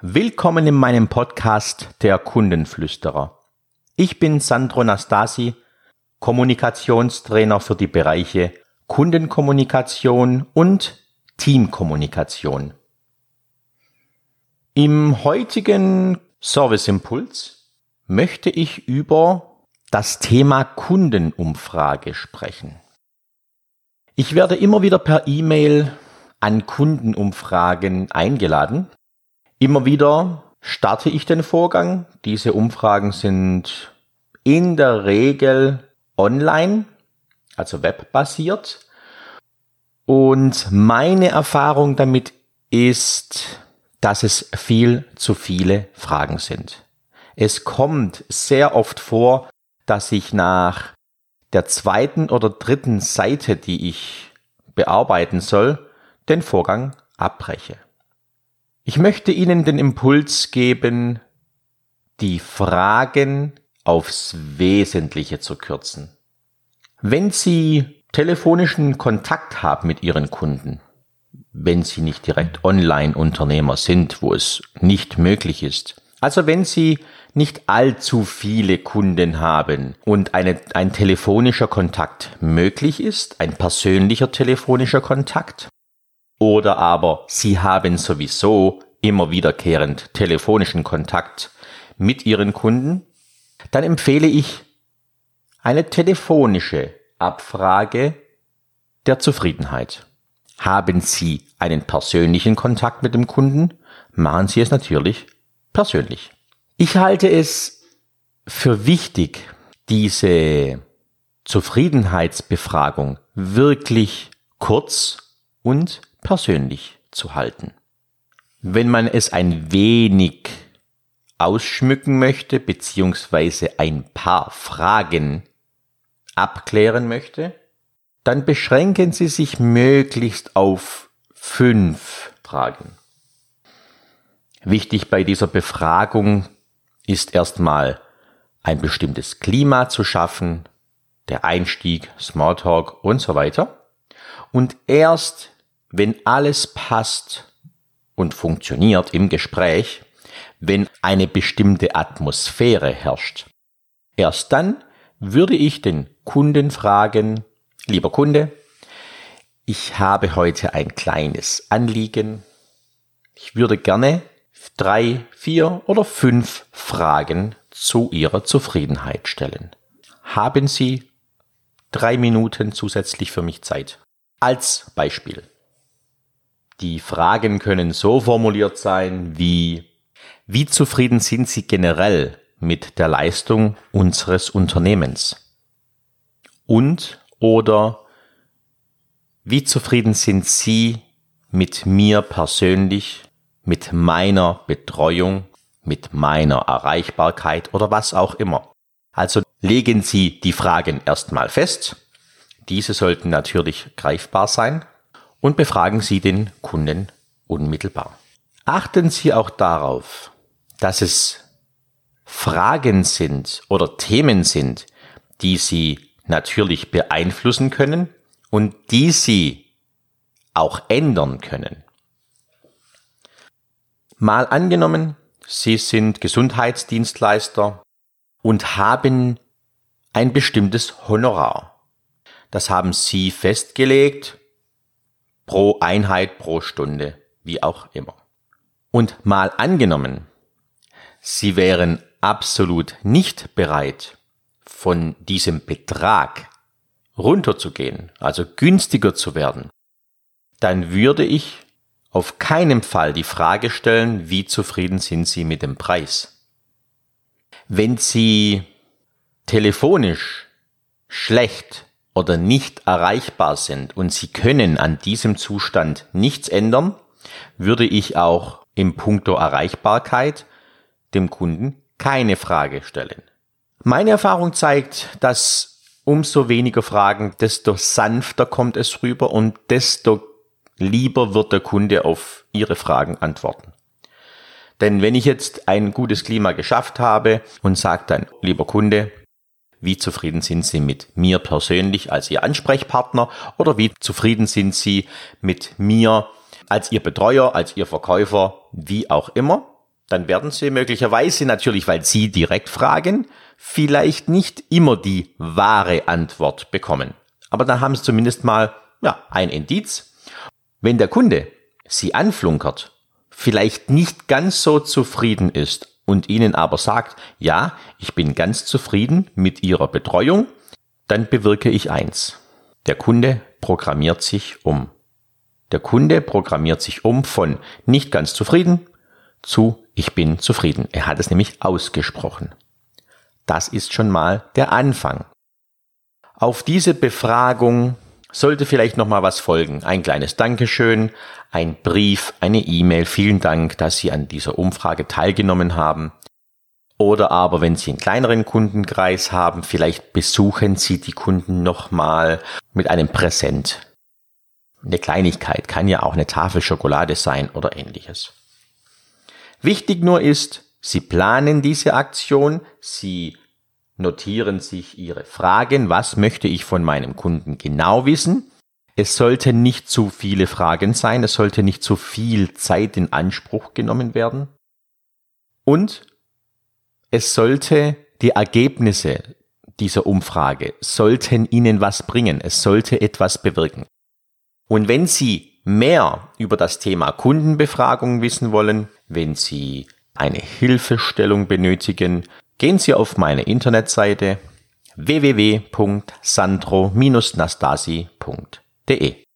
Willkommen in meinem Podcast Der Kundenflüsterer. Ich bin Sandro Nastasi, Kommunikationstrainer für die Bereiche Kundenkommunikation und Teamkommunikation. Im heutigen Serviceimpuls möchte ich über das Thema Kundenumfrage sprechen. Ich werde immer wieder per E-Mail an Kundenumfragen eingeladen Immer wieder starte ich den Vorgang. Diese Umfragen sind in der Regel online, also webbasiert. Und meine Erfahrung damit ist, dass es viel zu viele Fragen sind. Es kommt sehr oft vor, dass ich nach der zweiten oder dritten Seite, die ich bearbeiten soll, den Vorgang abbreche. Ich möchte Ihnen den Impuls geben, die Fragen aufs Wesentliche zu kürzen. Wenn Sie telefonischen Kontakt haben mit Ihren Kunden, wenn Sie nicht direkt Online-Unternehmer sind, wo es nicht möglich ist, also wenn Sie nicht allzu viele Kunden haben und eine, ein telefonischer Kontakt möglich ist, ein persönlicher telefonischer Kontakt, oder aber Sie haben sowieso immer wiederkehrend telefonischen Kontakt mit Ihren Kunden, dann empfehle ich eine telefonische Abfrage der Zufriedenheit. Haben Sie einen persönlichen Kontakt mit dem Kunden, machen Sie es natürlich persönlich. Ich halte es für wichtig, diese Zufriedenheitsbefragung wirklich kurz und persönlich zu halten. Wenn man es ein wenig ausschmücken möchte, beziehungsweise ein paar Fragen abklären möchte, dann beschränken Sie sich möglichst auf fünf Fragen. Wichtig bei dieser Befragung ist erstmal ein bestimmtes Klima zu schaffen, der Einstieg, Smalltalk und so weiter. Und erst wenn alles passt und funktioniert im Gespräch, wenn eine bestimmte Atmosphäre herrscht. Erst dann würde ich den Kunden fragen, lieber Kunde, ich habe heute ein kleines Anliegen. Ich würde gerne drei, vier oder fünf Fragen zu Ihrer Zufriedenheit stellen. Haben Sie drei Minuten zusätzlich für mich Zeit? Als Beispiel. Die Fragen können so formuliert sein wie, wie zufrieden sind Sie generell mit der Leistung unseres Unternehmens? Und oder wie zufrieden sind Sie mit mir persönlich, mit meiner Betreuung, mit meiner Erreichbarkeit oder was auch immer? Also legen Sie die Fragen erstmal fest. Diese sollten natürlich greifbar sein und befragen Sie den Kunden unmittelbar. Achten Sie auch darauf, dass es Fragen sind oder Themen sind, die Sie natürlich beeinflussen können und die Sie auch ändern können. Mal angenommen, Sie sind Gesundheitsdienstleister und haben ein bestimmtes Honorar. Das haben Sie festgelegt pro Einheit pro Stunde, wie auch immer. Und mal angenommen, Sie wären absolut nicht bereit, von diesem Betrag runterzugehen, also günstiger zu werden, dann würde ich auf keinen Fall die Frage stellen, wie zufrieden sind Sie mit dem Preis. Wenn Sie telefonisch schlecht oder nicht erreichbar sind und Sie können an diesem Zustand nichts ändern, würde ich auch im Punkto Erreichbarkeit dem Kunden keine Frage stellen. Meine Erfahrung zeigt, dass umso weniger Fragen, desto sanfter kommt es rüber und desto lieber wird der Kunde auf Ihre Fragen antworten. Denn wenn ich jetzt ein gutes Klima geschafft habe und sage dann, lieber Kunde, wie zufrieden sind Sie mit mir persönlich als Ihr Ansprechpartner oder wie zufrieden sind Sie mit mir als Ihr Betreuer, als Ihr Verkäufer, wie auch immer? dann werden Sie möglicherweise natürlich, weil Sie direkt fragen, vielleicht nicht immer die wahre Antwort bekommen. Aber dann haben Sie zumindest mal ja, ein Indiz. Wenn der Kunde Sie anflunkert, vielleicht nicht ganz so zufrieden ist und Ihnen aber sagt, ja, ich bin ganz zufrieden mit Ihrer Betreuung, dann bewirke ich eins. Der Kunde programmiert sich um. Der Kunde programmiert sich um von nicht ganz zufrieden zu ich bin zufrieden. Er hat es nämlich ausgesprochen. Das ist schon mal der Anfang. Auf diese Befragung sollte vielleicht noch mal was folgen. Ein kleines Dankeschön, ein Brief, eine E-Mail. Vielen Dank, dass Sie an dieser Umfrage teilgenommen haben. Oder aber, wenn Sie einen kleineren Kundenkreis haben, vielleicht besuchen Sie die Kunden nochmal mit einem Präsent. Eine Kleinigkeit kann ja auch eine Tafel Schokolade sein oder ähnliches. Wichtig nur ist, Sie planen diese Aktion, Sie notieren sich Ihre Fragen, was möchte ich von meinem Kunden genau wissen. Es sollten nicht zu viele Fragen sein, es sollte nicht zu viel Zeit in Anspruch genommen werden. Und es sollte die Ergebnisse dieser Umfrage sollten Ihnen was bringen, es sollte etwas bewirken. Und wenn Sie mehr über das Thema Kundenbefragung wissen wollen, wenn Sie eine Hilfestellung benötigen, gehen Sie auf meine Internetseite www.sandro-nastasi.de.